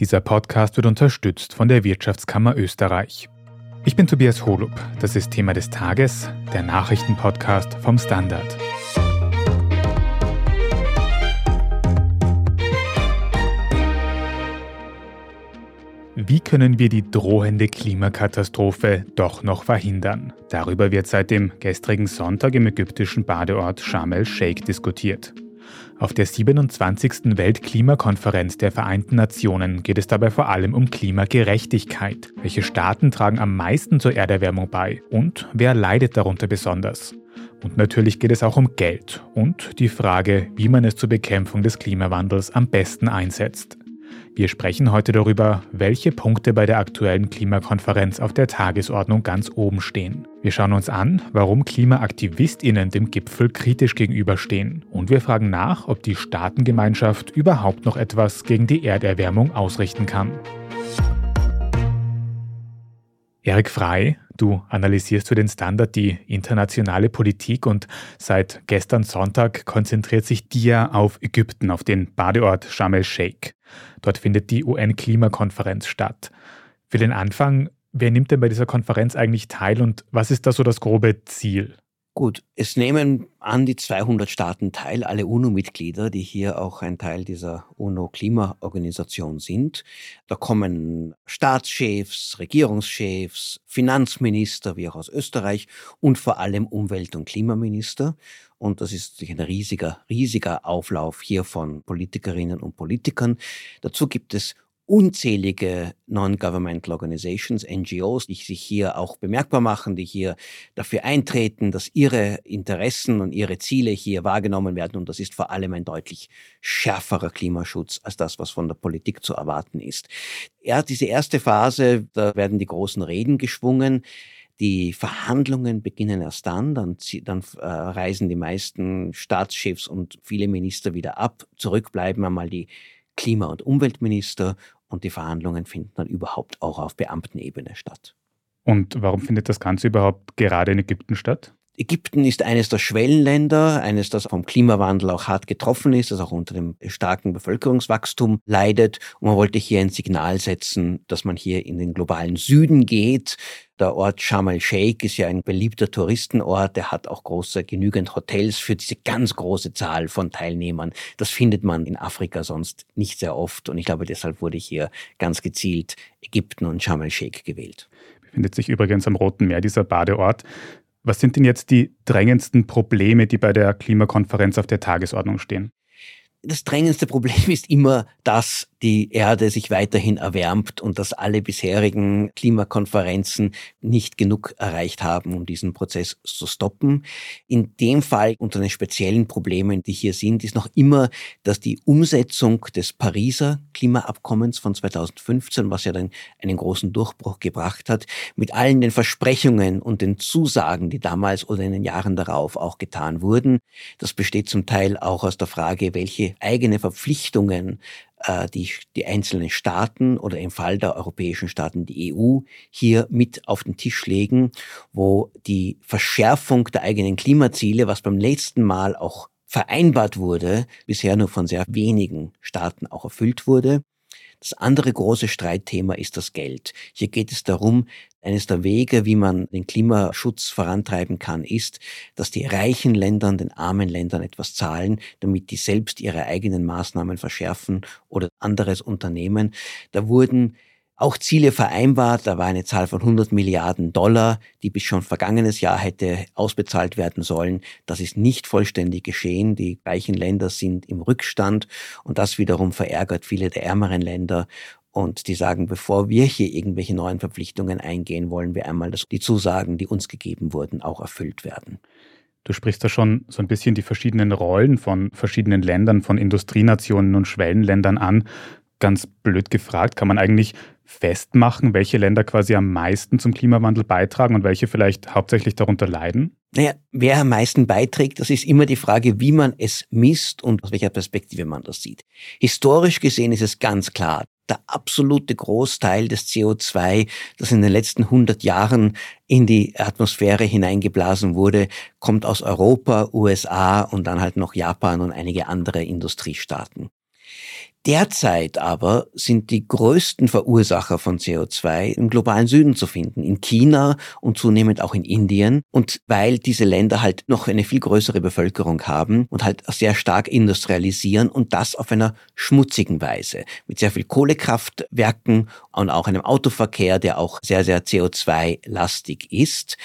Dieser Podcast wird unterstützt von der Wirtschaftskammer Österreich. Ich bin Tobias Holub. Das ist Thema des Tages, der Nachrichtenpodcast vom Standard. Wie können wir die drohende Klimakatastrophe doch noch verhindern? Darüber wird seit dem gestrigen Sonntag im ägyptischen Badeort Sharm el-Sheikh diskutiert. Auf der 27. Weltklimakonferenz der Vereinten Nationen geht es dabei vor allem um Klimagerechtigkeit. Welche Staaten tragen am meisten zur Erderwärmung bei und wer leidet darunter besonders? Und natürlich geht es auch um Geld und die Frage, wie man es zur Bekämpfung des Klimawandels am besten einsetzt. Wir sprechen heute darüber, welche Punkte bei der aktuellen Klimakonferenz auf der Tagesordnung ganz oben stehen. Wir schauen uns an, warum KlimaaktivistInnen dem Gipfel kritisch gegenüberstehen. Und wir fragen nach, ob die Staatengemeinschaft überhaupt noch etwas gegen die Erderwärmung ausrichten kann. Erik Frei, du analysierst für den Standard die internationale Politik und seit gestern Sonntag konzentriert sich dir auf Ägypten, auf den Badeort Sharm el-Sheikh. Dort findet die UN-Klimakonferenz statt. Für den Anfang, wer nimmt denn bei dieser Konferenz eigentlich teil und was ist da so das grobe Ziel? Gut, es nehmen an die 200 Staaten teil, alle UNO-Mitglieder, die hier auch ein Teil dieser UNO-Klimaorganisation sind. Da kommen Staatschefs, Regierungschefs, Finanzminister, wie auch aus Österreich und vor allem Umwelt- und Klimaminister. Und das ist natürlich ein riesiger, riesiger Auflauf hier von Politikerinnen und Politikern. Dazu gibt es unzählige Non-Governmental Organizations, NGOs, die sich hier auch bemerkbar machen, die hier dafür eintreten, dass ihre Interessen und ihre Ziele hier wahrgenommen werden. Und das ist vor allem ein deutlich schärferer Klimaschutz als das, was von der Politik zu erwarten ist. Ja, diese erste Phase, da werden die großen Reden geschwungen. Die Verhandlungen beginnen erst dann, dann, dann äh, reisen die meisten Staatschefs und viele Minister wieder ab. Zurück bleiben einmal die Klima- und Umweltminister und die Verhandlungen finden dann überhaupt auch auf Beamtenebene statt. Und warum findet das Ganze überhaupt gerade in Ägypten statt? Ägypten ist eines der Schwellenländer, eines, das vom Klimawandel auch hart getroffen ist, das auch unter dem starken Bevölkerungswachstum leidet. Und man wollte hier ein Signal setzen, dass man hier in den globalen Süden geht. Der Ort Sharm el-Sheikh ist ja ein beliebter Touristenort. Der hat auch große, genügend Hotels für diese ganz große Zahl von Teilnehmern. Das findet man in Afrika sonst nicht sehr oft. Und ich glaube, deshalb wurde hier ganz gezielt Ägypten und Sharm el-Sheikh gewählt. Befindet sich übrigens am Roten Meer dieser Badeort. Was sind denn jetzt die drängendsten Probleme, die bei der Klimakonferenz auf der Tagesordnung stehen? Das drängendste Problem ist immer, dass die Erde sich weiterhin erwärmt und dass alle bisherigen Klimakonferenzen nicht genug erreicht haben, um diesen Prozess zu stoppen. In dem Fall, unter den speziellen Problemen, die hier sind, ist noch immer, dass die Umsetzung des Pariser Klimaabkommens von 2015, was ja dann einen großen Durchbruch gebracht hat, mit allen den Versprechungen und den Zusagen, die damals oder in den Jahren darauf auch getan wurden, das besteht zum Teil auch aus der Frage, welche eigene Verpflichtungen äh, die, die einzelnen Staaten oder im Fall der europäischen Staaten die EU hier mit auf den Tisch legen, wo die Verschärfung der eigenen Klimaziele, was beim letzten Mal auch vereinbart wurde, bisher nur von sehr wenigen Staaten auch erfüllt wurde. Das andere große Streitthema ist das Geld. Hier geht es darum, eines der Wege, wie man den Klimaschutz vorantreiben kann, ist, dass die reichen Länder den armen Ländern etwas zahlen, damit die selbst ihre eigenen Maßnahmen verschärfen oder anderes unternehmen. Da wurden auch Ziele vereinbart. Da war eine Zahl von 100 Milliarden Dollar, die bis schon vergangenes Jahr hätte ausbezahlt werden sollen. Das ist nicht vollständig geschehen. Die reichen Länder sind im Rückstand und das wiederum verärgert viele der ärmeren Länder. Und die sagen, bevor wir hier irgendwelche neuen Verpflichtungen eingehen, wollen wir einmal, dass die Zusagen, die uns gegeben wurden, auch erfüllt werden. Du sprichst da schon so ein bisschen die verschiedenen Rollen von verschiedenen Ländern, von Industrienationen und Schwellenländern an. Ganz blöd gefragt, kann man eigentlich festmachen, welche Länder quasi am meisten zum Klimawandel beitragen und welche vielleicht hauptsächlich darunter leiden? Naja, wer am meisten beiträgt, das ist immer die Frage, wie man es misst und aus welcher Perspektive man das sieht. Historisch gesehen ist es ganz klar, der absolute Großteil des CO2, das in den letzten 100 Jahren in die Atmosphäre hineingeblasen wurde, kommt aus Europa, USA und dann halt noch Japan und einige andere Industriestaaten. Derzeit aber sind die größten Verursacher von CO2 im globalen Süden zu finden, in China und zunehmend auch in Indien. Und weil diese Länder halt noch eine viel größere Bevölkerung haben und halt sehr stark industrialisieren und das auf einer schmutzigen Weise, mit sehr viel Kohlekraftwerken und auch einem Autoverkehr, der auch sehr, sehr CO2-lastig ist.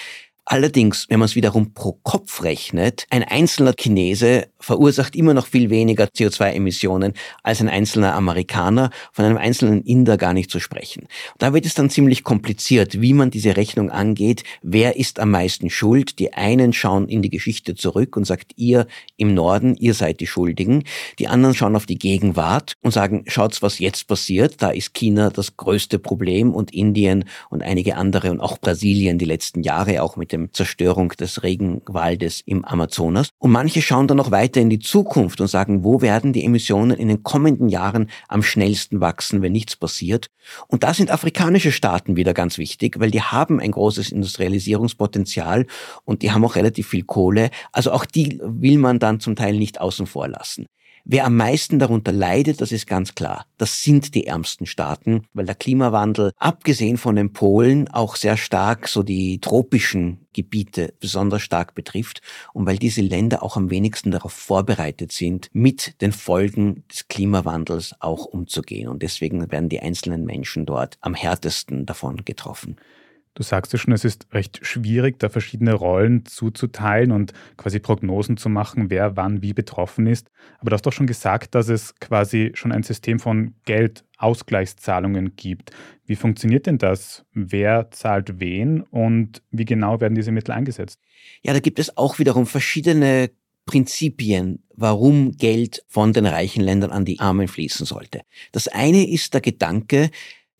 Allerdings, wenn man es wiederum pro Kopf rechnet, ein einzelner Chinese verursacht immer noch viel weniger CO2-Emissionen als ein einzelner Amerikaner, von einem einzelnen Inder gar nicht zu sprechen. Da wird es dann ziemlich kompliziert, wie man diese Rechnung angeht. Wer ist am meisten schuld? Die einen schauen in die Geschichte zurück und sagt, ihr im Norden, ihr seid die Schuldigen. Die anderen schauen auf die Gegenwart und sagen, schaut's, was jetzt passiert. Da ist China das größte Problem und Indien und einige andere und auch Brasilien die letzten Jahre auch mit dem dem Zerstörung des Regenwaldes im Amazonas. Und manche schauen dann noch weiter in die Zukunft und sagen, wo werden die Emissionen in den kommenden Jahren am schnellsten wachsen, wenn nichts passiert. Und da sind afrikanische Staaten wieder ganz wichtig, weil die haben ein großes Industrialisierungspotenzial und die haben auch relativ viel Kohle. Also auch die will man dann zum Teil nicht außen vor lassen. Wer am meisten darunter leidet, das ist ganz klar. Das sind die ärmsten Staaten, weil der Klimawandel, abgesehen von den Polen, auch sehr stark so die tropischen Gebiete besonders stark betrifft und weil diese Länder auch am wenigsten darauf vorbereitet sind, mit den Folgen des Klimawandels auch umzugehen. Und deswegen werden die einzelnen Menschen dort am härtesten davon getroffen. Du sagst ja schon, es ist recht schwierig, da verschiedene Rollen zuzuteilen und quasi Prognosen zu machen, wer wann wie betroffen ist. Aber du hast doch schon gesagt, dass es quasi schon ein System von Geldausgleichszahlungen gibt. Wie funktioniert denn das? Wer zahlt wen und wie genau werden diese Mittel eingesetzt? Ja, da gibt es auch wiederum verschiedene Prinzipien, warum Geld von den reichen Ländern an die Armen fließen sollte. Das eine ist der Gedanke,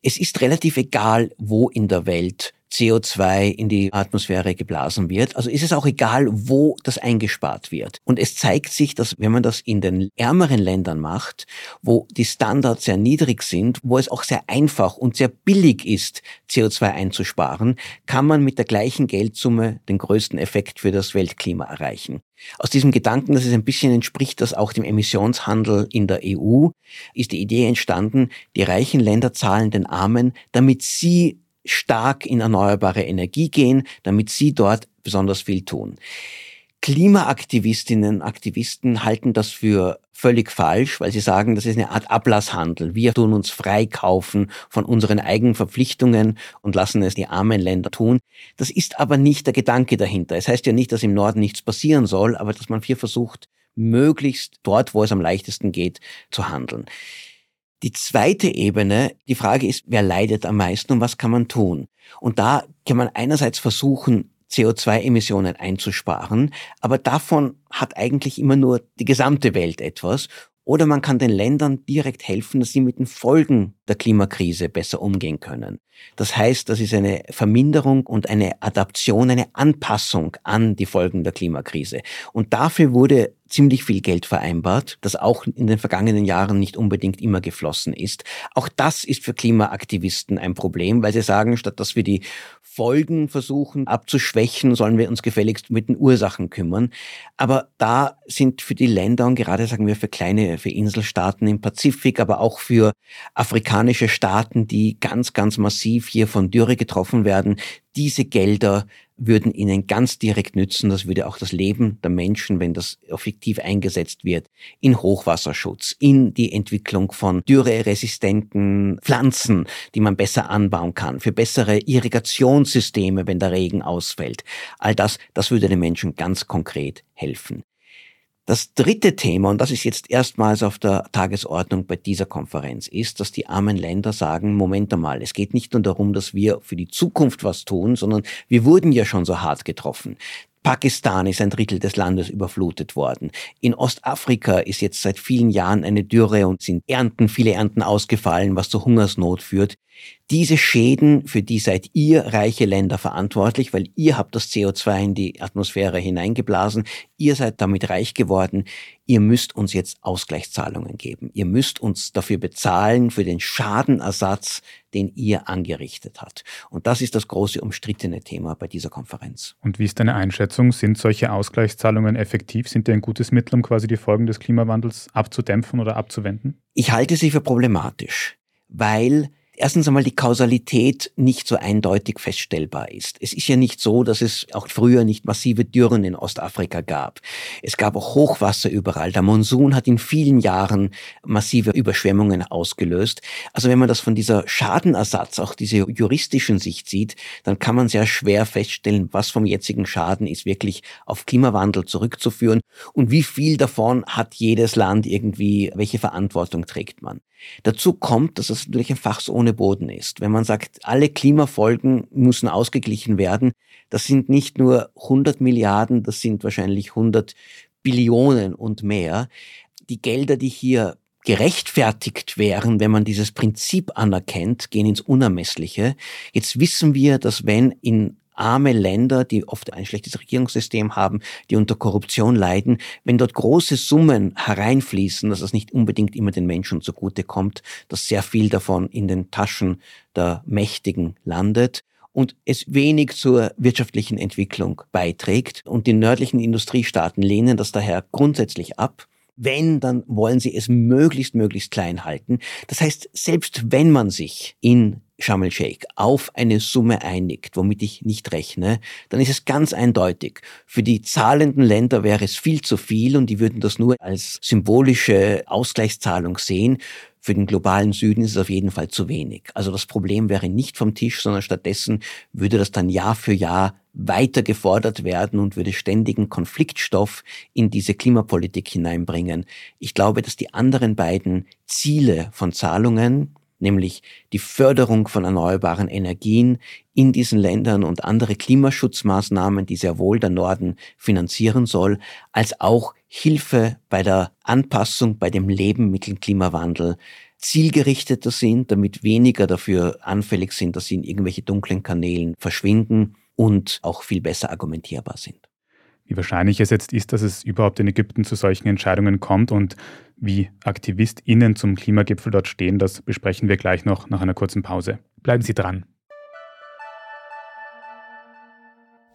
es ist relativ egal, wo in der Welt CO2 in die Atmosphäre geblasen wird. Also ist es auch egal, wo das eingespart wird. Und es zeigt sich, dass wenn man das in den ärmeren Ländern macht, wo die Standards sehr niedrig sind, wo es auch sehr einfach und sehr billig ist, CO2 einzusparen, kann man mit der gleichen Geldsumme den größten Effekt für das Weltklima erreichen. Aus diesem Gedanken, dass es ein bisschen entspricht, das auch dem Emissionshandel in der EU, ist die Idee entstanden, die reichen Länder zahlen den Armen, damit sie stark in erneuerbare Energie gehen, damit sie dort besonders viel tun. Klimaaktivistinnen und Aktivisten halten das für völlig falsch, weil sie sagen, das ist eine Art Ablasshandel. Wir tun uns freikaufen von unseren eigenen Verpflichtungen und lassen es die armen Länder tun. Das ist aber nicht der Gedanke dahinter. Es heißt ja nicht, dass im Norden nichts passieren soll, aber dass man hier versucht, möglichst dort, wo es am leichtesten geht, zu handeln. Die zweite Ebene, die Frage ist, wer leidet am meisten und was kann man tun? Und da kann man einerseits versuchen, CO2-Emissionen einzusparen, aber davon hat eigentlich immer nur die gesamte Welt etwas. Oder man kann den Ländern direkt helfen, dass sie mit den Folgen der Klimakrise besser umgehen können. Das heißt, das ist eine Verminderung und eine Adaption, eine Anpassung an die Folgen der Klimakrise. Und dafür wurde ziemlich viel Geld vereinbart, das auch in den vergangenen Jahren nicht unbedingt immer geflossen ist. Auch das ist für Klimaaktivisten ein Problem, weil sie sagen, statt dass wir die Folgen versuchen abzuschwächen, sollen wir uns gefälligst mit den Ursachen kümmern. Aber da sind für die Länder und gerade sagen wir für kleine, für Inselstaaten im Pazifik, aber auch für afrikanische Staaten, die ganz, ganz massiv hier von Dürre getroffen werden, diese Gelder würden ihnen ganz direkt nützen. Das würde auch das Leben der Menschen, wenn das effektiv eingesetzt wird, in Hochwasserschutz, in die Entwicklung von dürreresistenten Pflanzen, die man besser anbauen kann, für bessere Irrigationssysteme, wenn der Regen ausfällt. All das, das würde den Menschen ganz konkret helfen. Das dritte Thema, und das ist jetzt erstmals auf der Tagesordnung bei dieser Konferenz, ist, dass die armen Länder sagen, Moment einmal, es geht nicht nur darum, dass wir für die Zukunft was tun, sondern wir wurden ja schon so hart getroffen. Pakistan ist ein Drittel des Landes überflutet worden. In Ostafrika ist jetzt seit vielen Jahren eine Dürre und sind Ernten, viele Ernten ausgefallen, was zur Hungersnot führt. Diese Schäden, für die seid ihr reiche Länder verantwortlich, weil ihr habt das CO2 in die Atmosphäre hineingeblasen, ihr seid damit reich geworden, ihr müsst uns jetzt Ausgleichszahlungen geben. Ihr müsst uns dafür bezahlen, für den Schadenersatz, den ihr angerichtet habt. Und das ist das große umstrittene Thema bei dieser Konferenz. Und wie ist deine Einschätzung? Sind solche Ausgleichszahlungen effektiv? Sind die ein gutes Mittel, um quasi die Folgen des Klimawandels abzudämpfen oder abzuwenden? Ich halte sie für problematisch, weil erstens einmal die Kausalität nicht so eindeutig feststellbar ist. Es ist ja nicht so, dass es auch früher nicht massive Dürren in Ostafrika gab. Es gab auch Hochwasser überall. Der Monsun hat in vielen Jahren massive Überschwemmungen ausgelöst. Also wenn man das von dieser Schadenersatz, auch diese juristischen Sicht sieht, dann kann man sehr schwer feststellen, was vom jetzigen Schaden ist wirklich auf Klimawandel zurückzuführen und wie viel davon hat jedes Land irgendwie, welche Verantwortung trägt man. Dazu kommt, dass es natürlich ein Fachs ohne Boden ist. Wenn man sagt, alle Klimafolgen müssen ausgeglichen werden, das sind nicht nur 100 Milliarden, das sind wahrscheinlich 100 Billionen und mehr. Die Gelder, die hier gerechtfertigt wären, wenn man dieses Prinzip anerkennt, gehen ins Unermessliche. Jetzt wissen wir, dass wenn in arme Länder, die oft ein schlechtes Regierungssystem haben, die unter Korruption leiden, wenn dort große Summen hereinfließen, dass das nicht unbedingt immer den Menschen zugute kommt, dass sehr viel davon in den Taschen der Mächtigen landet und es wenig zur wirtschaftlichen Entwicklung beiträgt. Und die nördlichen Industriestaaten lehnen das daher grundsätzlich ab. Wenn, dann wollen sie es möglichst, möglichst klein halten. Das heißt, selbst wenn man sich in Sharm el-Sheikh auf eine Summe einigt, womit ich nicht rechne, dann ist es ganz eindeutig. Für die zahlenden Länder wäre es viel zu viel und die würden das nur als symbolische Ausgleichszahlung sehen. Für den globalen Süden ist es auf jeden Fall zu wenig. Also das Problem wäre nicht vom Tisch, sondern stattdessen würde das dann Jahr für Jahr weiter gefordert werden und würde ständigen Konfliktstoff in diese Klimapolitik hineinbringen. Ich glaube, dass die anderen beiden Ziele von Zahlungen, nämlich die Förderung von erneuerbaren Energien in diesen Ländern und andere Klimaschutzmaßnahmen, die sehr wohl der Norden finanzieren soll, als auch Hilfe bei der Anpassung, bei dem Leben mit dem Klimawandel zielgerichteter sind, damit weniger dafür anfällig sind, dass sie in irgendwelche dunklen Kanälen verschwinden und auch viel besser argumentierbar sind. Wie wahrscheinlich es jetzt ist, dass es überhaupt in Ägypten zu solchen Entscheidungen kommt und wie AktivistInnen zum Klimagipfel dort stehen, das besprechen wir gleich noch nach einer kurzen Pause. Bleiben Sie dran.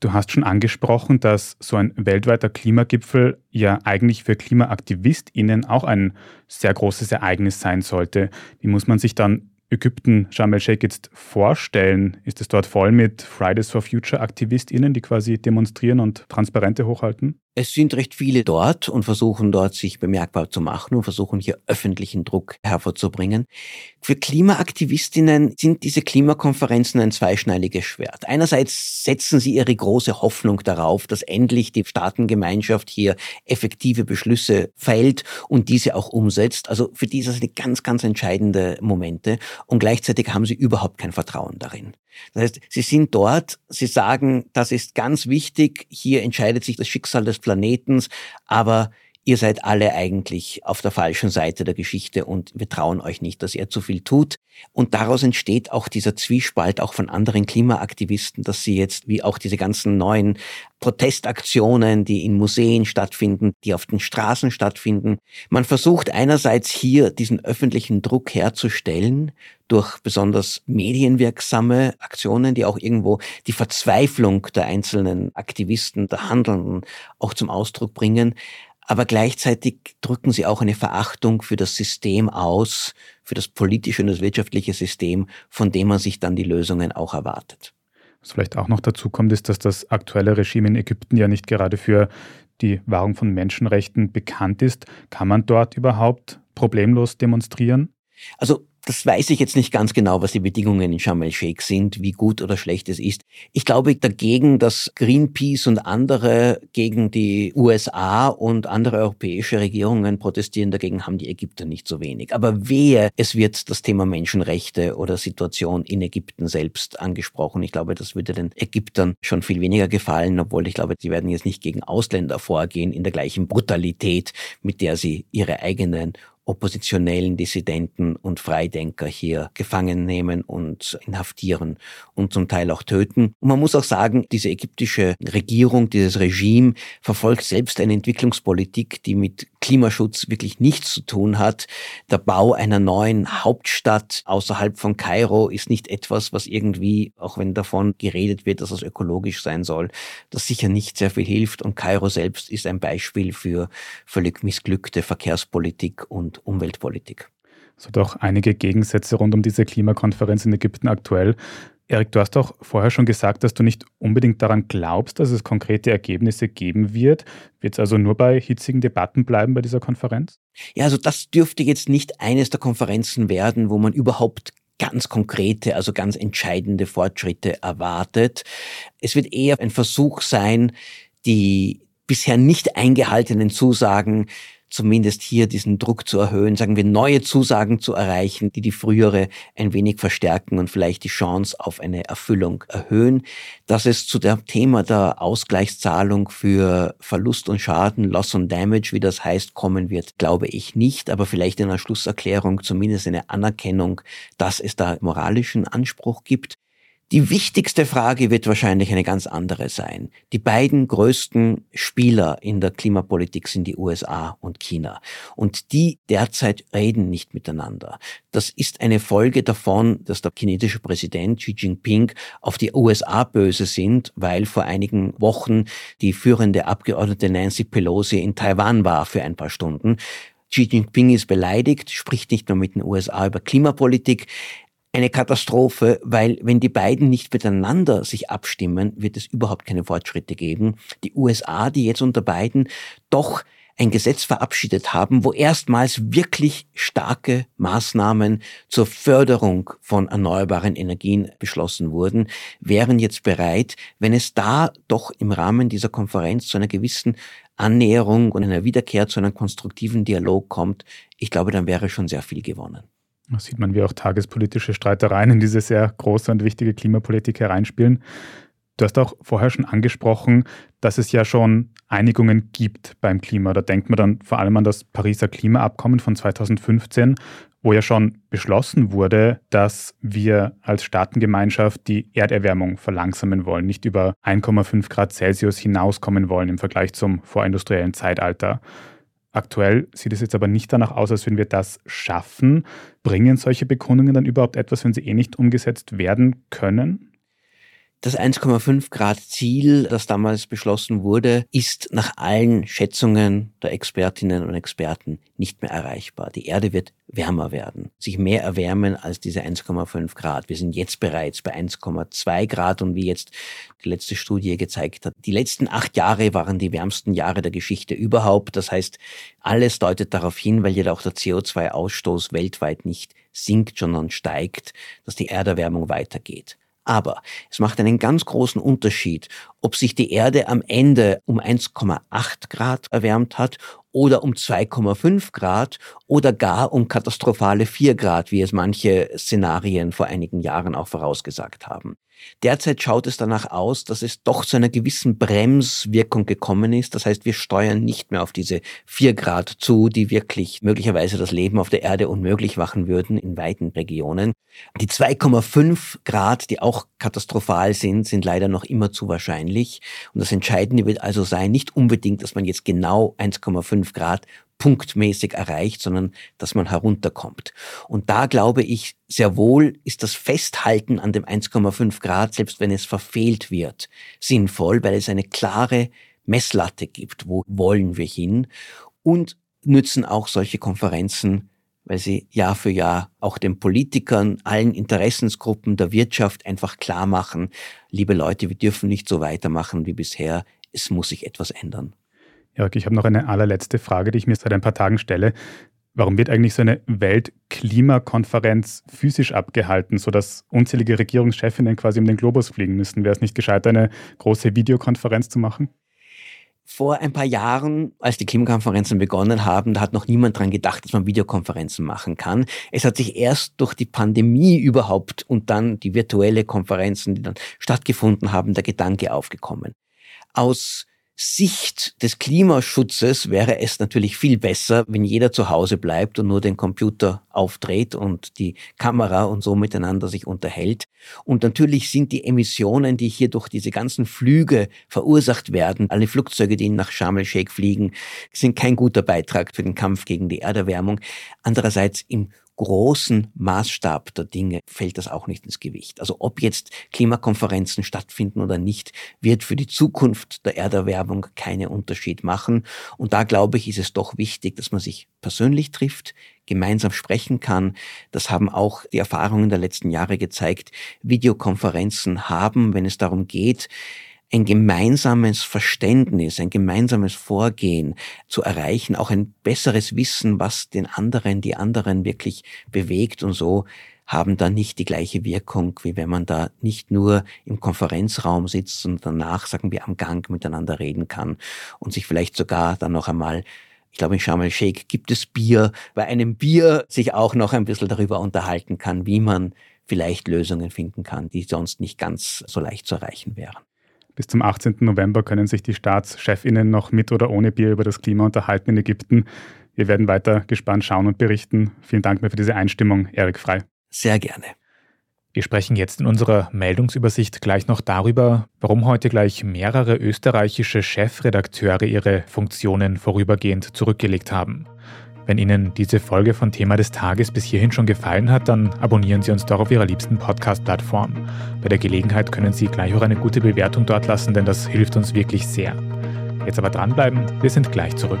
du hast schon angesprochen, dass so ein weltweiter Klimagipfel ja eigentlich für KlimaaktivistInnen auch ein sehr großes Ereignis sein sollte. Wie muss man sich dann Ägypten, Sharm el-Sheikh jetzt vorstellen? Ist es dort voll mit Fridays for Future AktivistInnen, die quasi demonstrieren und Transparente hochhalten? Es sind recht viele dort und versuchen dort sich bemerkbar zu machen und versuchen hier öffentlichen Druck hervorzubringen. Für Klimaaktivistinnen sind diese Klimakonferenzen ein zweischneidiges Schwert. Einerseits setzen sie ihre große Hoffnung darauf, dass endlich die Staatengemeinschaft hier effektive Beschlüsse fällt und diese auch umsetzt. Also für die ist das eine ganz, ganz entscheidende Momente und gleichzeitig haben sie überhaupt kein Vertrauen darin. Das heißt, sie sind dort, sie sagen, das ist ganz wichtig, hier entscheidet sich das Schicksal des Planetens, aber ihr seid alle eigentlich auf der falschen Seite der Geschichte und wir trauen euch nicht, dass ihr zu viel tut. Und daraus entsteht auch dieser Zwiespalt auch von anderen Klimaaktivisten, dass sie jetzt, wie auch diese ganzen neuen Protestaktionen, die in Museen stattfinden, die auf den Straßen stattfinden. Man versucht einerseits hier diesen öffentlichen Druck herzustellen durch besonders medienwirksame Aktionen, die auch irgendwo die Verzweiflung der einzelnen Aktivisten, der Handelnden auch zum Ausdruck bringen aber gleichzeitig drücken sie auch eine Verachtung für das System aus, für das politische und das wirtschaftliche System, von dem man sich dann die Lösungen auch erwartet. Was vielleicht auch noch dazu kommt, ist, dass das aktuelle Regime in Ägypten ja nicht gerade für die Wahrung von Menschenrechten bekannt ist. Kann man dort überhaupt problemlos demonstrieren? Also Das weiß ich jetzt nicht ganz genau, was die Bedingungen in Sharm el-Sheikh sind, wie gut oder schlecht es ist. Ich glaube dagegen, dass Greenpeace und andere gegen die USA und andere europäische Regierungen protestieren, dagegen haben die Ägypter nicht so wenig. Aber wehe, es wird das Thema Menschenrechte oder Situation in Ägypten selbst angesprochen. Ich glaube, das würde den Ägyptern schon viel weniger gefallen, obwohl ich glaube, sie werden jetzt nicht gegen Ausländer vorgehen in der gleichen Brutalität, mit der sie ihre eigenen oppositionellen Dissidenten und Freidenker hier gefangen nehmen und inhaftieren und zum Teil auch töten. Und man muss auch sagen, diese ägyptische Regierung, dieses Regime verfolgt selbst eine Entwicklungspolitik, die mit Klimaschutz wirklich nichts zu tun hat. Der Bau einer neuen Hauptstadt außerhalb von Kairo ist nicht etwas, was irgendwie, auch wenn davon geredet wird, dass es ökologisch sein soll, das sicher nicht sehr viel hilft. Und Kairo selbst ist ein Beispiel für völlig missglückte Verkehrspolitik und Umweltpolitik. So doch einige Gegensätze rund um diese Klimakonferenz in Ägypten aktuell. Erik, du hast doch vorher schon gesagt, dass du nicht unbedingt daran glaubst, dass es konkrete Ergebnisse geben wird. Wird es also nur bei hitzigen Debatten bleiben bei dieser Konferenz? Ja, also das dürfte jetzt nicht eines der Konferenzen werden, wo man überhaupt ganz konkrete, also ganz entscheidende Fortschritte erwartet. Es wird eher ein Versuch sein, die bisher nicht eingehaltenen Zusagen zumindest hier diesen Druck zu erhöhen, sagen wir, neue Zusagen zu erreichen, die die frühere ein wenig verstärken und vielleicht die Chance auf eine Erfüllung erhöhen. Dass es zu dem Thema der Ausgleichszahlung für Verlust und Schaden, Loss und Damage, wie das heißt, kommen wird, glaube ich nicht, aber vielleicht in einer Schlusserklärung zumindest eine Anerkennung, dass es da moralischen Anspruch gibt. Die wichtigste Frage wird wahrscheinlich eine ganz andere sein. Die beiden größten Spieler in der Klimapolitik sind die USA und China. Und die derzeit reden nicht miteinander. Das ist eine Folge davon, dass der chinesische Präsident Xi Jinping auf die USA böse sind, weil vor einigen Wochen die führende Abgeordnete Nancy Pelosi in Taiwan war für ein paar Stunden. Xi Jinping ist beleidigt, spricht nicht mehr mit den USA über Klimapolitik eine Katastrophe, weil wenn die beiden nicht miteinander sich abstimmen, wird es überhaupt keine Fortschritte geben. Die USA, die jetzt unter beiden doch ein Gesetz verabschiedet haben, wo erstmals wirklich starke Maßnahmen zur Förderung von erneuerbaren Energien beschlossen wurden, wären jetzt bereit, wenn es da doch im Rahmen dieser Konferenz zu einer gewissen Annäherung und einer Wiederkehr zu einem konstruktiven Dialog kommt, ich glaube, dann wäre schon sehr viel gewonnen. Da sieht man, wie auch tagespolitische Streitereien in diese sehr große und wichtige Klimapolitik hereinspielen. Du hast auch vorher schon angesprochen, dass es ja schon Einigungen gibt beim Klima. Da denkt man dann vor allem an das Pariser Klimaabkommen von 2015, wo ja schon beschlossen wurde, dass wir als Staatengemeinschaft die Erderwärmung verlangsamen wollen, nicht über 1,5 Grad Celsius hinauskommen wollen im Vergleich zum vorindustriellen Zeitalter. Aktuell sieht es jetzt aber nicht danach aus, als würden wir das schaffen. Bringen solche Bekundungen dann überhaupt etwas, wenn sie eh nicht umgesetzt werden können? Das 1,5 Grad Ziel, das damals beschlossen wurde, ist nach allen Schätzungen der Expertinnen und Experten nicht mehr erreichbar. Die Erde wird wärmer werden, sich mehr erwärmen als diese 1,5 Grad. Wir sind jetzt bereits bei 1,2 Grad und wie jetzt die letzte Studie gezeigt hat, die letzten acht Jahre waren die wärmsten Jahre der Geschichte überhaupt. Das heißt, alles deutet darauf hin, weil ja auch der CO2-Ausstoß weltweit nicht sinkt, sondern steigt, dass die Erderwärmung weitergeht. Aber es macht einen ganz großen Unterschied, ob sich die Erde am Ende um 1,8 Grad erwärmt hat oder um 2,5 Grad oder gar um katastrophale 4 Grad, wie es manche Szenarien vor einigen Jahren auch vorausgesagt haben. Derzeit schaut es danach aus, dass es doch zu einer gewissen Bremswirkung gekommen ist. Das heißt, wir steuern nicht mehr auf diese vier Grad zu, die wirklich möglicherweise das Leben auf der Erde unmöglich machen würden in weiten Regionen. Die 2,5 Grad, die auch katastrophal sind, sind leider noch immer zu wahrscheinlich. Und das Entscheidende wird also sein, nicht unbedingt, dass man jetzt genau 1,5 Grad punktmäßig erreicht, sondern dass man herunterkommt. Und da glaube ich, sehr wohl ist das Festhalten an dem 1,5 Grad, selbst wenn es verfehlt wird, sinnvoll, weil es eine klare Messlatte gibt, wo wollen wir hin und nützen auch solche Konferenzen, weil sie Jahr für Jahr auch den Politikern, allen Interessensgruppen der Wirtschaft einfach klar machen, liebe Leute, wir dürfen nicht so weitermachen wie bisher, es muss sich etwas ändern. Jörg, ich habe noch eine allerletzte Frage, die ich mir seit ein paar Tagen stelle. Warum wird eigentlich so eine Weltklimakonferenz physisch abgehalten, sodass unzählige Regierungschefinnen quasi um den Globus fliegen müssen? Wäre es nicht gescheit, eine große Videokonferenz zu machen? Vor ein paar Jahren, als die Klimakonferenzen begonnen haben, da hat noch niemand dran gedacht, dass man Videokonferenzen machen kann. Es hat sich erst durch die Pandemie überhaupt und dann die virtuelle Konferenzen, die dann stattgefunden haben, der Gedanke aufgekommen. Aus Sicht des Klimaschutzes wäre es natürlich viel besser, wenn jeder zu Hause bleibt und nur den Computer aufdreht und die Kamera und so miteinander sich unterhält. Und natürlich sind die Emissionen, die hier durch diese ganzen Flüge verursacht werden, alle Flugzeuge, die nach Sharm el-Sheikh fliegen, sind kein guter Beitrag für den Kampf gegen die Erderwärmung. Andererseits im großen Maßstab der Dinge fällt das auch nicht ins Gewicht. Also ob jetzt Klimakonferenzen stattfinden oder nicht, wird für die Zukunft der Erderwärmung keinen Unterschied machen. Und da glaube ich, ist es doch wichtig, dass man sich persönlich trifft, gemeinsam sprechen kann. Das haben auch die Erfahrungen der letzten Jahre gezeigt. Videokonferenzen haben, wenn es darum geht, ein gemeinsames Verständnis, ein gemeinsames Vorgehen zu erreichen, auch ein besseres Wissen, was den anderen, die anderen wirklich bewegt und so haben da nicht die gleiche Wirkung, wie wenn man da nicht nur im Konferenzraum sitzt und danach, sagen wir, am Gang miteinander reden kann und sich vielleicht sogar dann noch einmal ich glaube, in Sharm el-Sheikh gibt es Bier, bei einem Bier sich auch noch ein bisschen darüber unterhalten kann, wie man vielleicht Lösungen finden kann, die sonst nicht ganz so leicht zu erreichen wären. Bis zum 18. November können sich die Staatschefinnen noch mit oder ohne Bier über das Klima unterhalten in Ägypten. Wir werden weiter gespannt schauen und berichten. Vielen Dank mir für diese Einstimmung, Erik Frei. Sehr gerne. Wir sprechen jetzt in unserer Meldungsübersicht gleich noch darüber, warum heute gleich mehrere österreichische Chefredakteure ihre Funktionen vorübergehend zurückgelegt haben. Wenn Ihnen diese Folge von Thema des Tages bis hierhin schon gefallen hat, dann abonnieren Sie uns doch auf Ihrer liebsten Podcast-Plattform. Bei der Gelegenheit können Sie gleich auch eine gute Bewertung dort lassen, denn das hilft uns wirklich sehr. Jetzt aber dranbleiben, wir sind gleich zurück.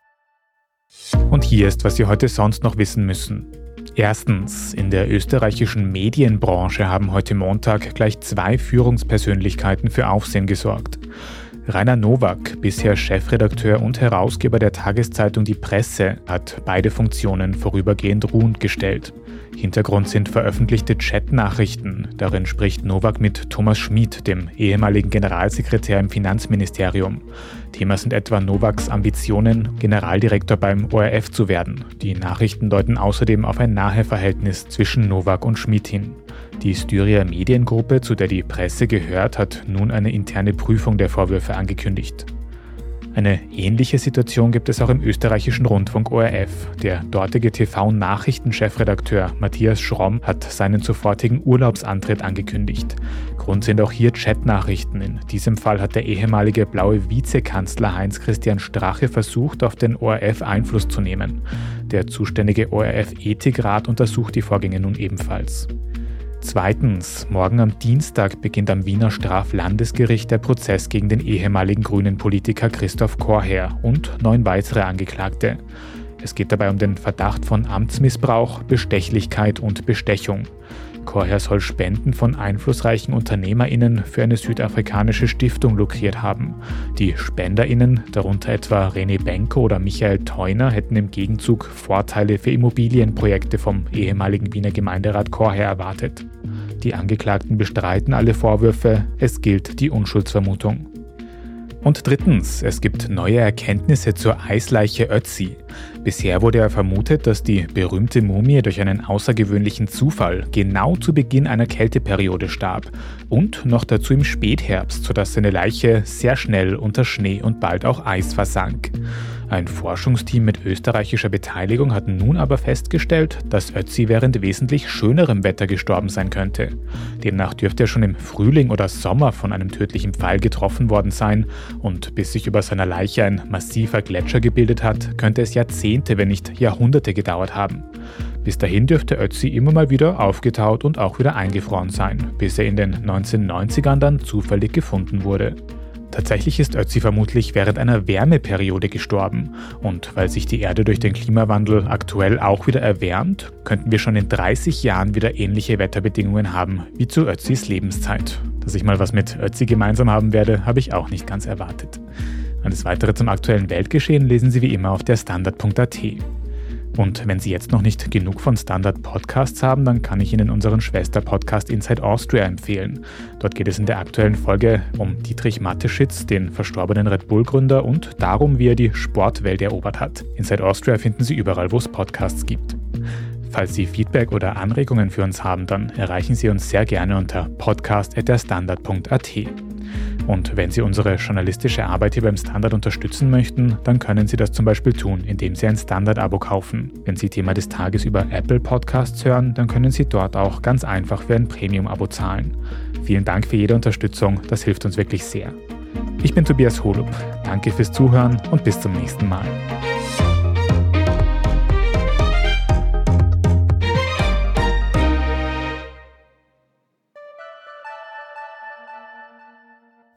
Und hier ist, was Sie heute sonst noch wissen müssen. Erstens, in der österreichischen Medienbranche haben heute Montag gleich zwei Führungspersönlichkeiten für Aufsehen gesorgt. Rainer Nowak, bisher Chefredakteur und Herausgeber der Tageszeitung Die Presse, hat beide Funktionen vorübergehend ruhend gestellt. Hintergrund sind veröffentlichte Chatnachrichten. Darin spricht Nowak mit Thomas Schmid, dem ehemaligen Generalsekretär im Finanzministerium. Thema sind etwa Nowaks Ambitionen, Generaldirektor beim ORF zu werden. Die Nachrichten deuten außerdem auf ein Naheverhältnis zwischen Nowak und Schmid hin. Die Styria Mediengruppe, zu der die Presse gehört, hat nun eine interne Prüfung der Vorwürfe angekündigt. Eine ähnliche Situation gibt es auch im österreichischen Rundfunk ORF. Der dortige TV-Nachrichtenchefredakteur Matthias Schromm hat seinen sofortigen Urlaubsantritt angekündigt. Grund sind auch hier Chatnachrichten. In diesem Fall hat der ehemalige blaue Vizekanzler Heinz-Christian Strache versucht, auf den ORF Einfluss zu nehmen. Der zuständige ORF-Ethikrat untersucht die Vorgänge nun ebenfalls. Zweitens, morgen am Dienstag beginnt am Wiener Straflandesgericht der Prozess gegen den ehemaligen grünen Politiker Christoph Korher und neun weitere Angeklagte. Es geht dabei um den Verdacht von Amtsmissbrauch, Bestechlichkeit und Bestechung. Korher soll Spenden von einflussreichen UnternehmerInnen für eine südafrikanische Stiftung lukriert haben. Die SpenderInnen, darunter etwa René Benko oder Michael Theuner, hätten im Gegenzug Vorteile für Immobilienprojekte vom ehemaligen Wiener Gemeinderat Korher erwartet. Die Angeklagten bestreiten alle Vorwürfe, es gilt die Unschuldsvermutung. Und drittens, es gibt neue Erkenntnisse zur Eisleiche Ötzi. Bisher wurde ja vermutet, dass die berühmte Mumie durch einen außergewöhnlichen Zufall genau zu Beginn einer Kälteperiode starb und noch dazu im Spätherbst, sodass seine Leiche sehr schnell unter Schnee und bald auch Eis versank. Ein Forschungsteam mit österreichischer Beteiligung hat nun aber festgestellt, dass Ötzi während wesentlich schönerem Wetter gestorben sein könnte. Demnach dürfte er schon im Frühling oder Sommer von einem tödlichen Pfeil getroffen worden sein und bis sich über seiner Leiche ein massiver Gletscher gebildet hat, könnte es Jahrzehnte, wenn nicht Jahrhunderte gedauert haben. Bis dahin dürfte Ötzi immer mal wieder aufgetaut und auch wieder eingefroren sein, bis er in den 1990ern dann zufällig gefunden wurde. Tatsächlich ist Ötzi vermutlich während einer Wärmeperiode gestorben. Und weil sich die Erde durch den Klimawandel aktuell auch wieder erwärmt, könnten wir schon in 30 Jahren wieder ähnliche Wetterbedingungen haben wie zu Ötzis Lebenszeit. Dass ich mal was mit Ötzi gemeinsam haben werde, habe ich auch nicht ganz erwartet. Alles weitere zum aktuellen Weltgeschehen lesen Sie wie immer auf der Standard.at. Und wenn Sie jetzt noch nicht genug von Standard Podcasts haben, dann kann ich Ihnen unseren Schwester-Podcast Inside Austria empfehlen. Dort geht es in der aktuellen Folge um Dietrich Mateschitz, den verstorbenen Red Bull-Gründer, und darum, wie er die Sportwelt erobert hat. Inside Austria finden Sie überall, wo es Podcasts gibt. Falls Sie Feedback oder Anregungen für uns haben, dann erreichen Sie uns sehr gerne unter podcast.derstandard.at. Und wenn Sie unsere journalistische Arbeit hier beim Standard unterstützen möchten, dann können Sie das zum Beispiel tun, indem Sie ein Standard-Abo kaufen. Wenn Sie Thema des Tages über Apple Podcasts hören, dann können Sie dort auch ganz einfach für ein Premium-Abo zahlen. Vielen Dank für jede Unterstützung, das hilft uns wirklich sehr. Ich bin Tobias Holub. Danke fürs Zuhören und bis zum nächsten Mal.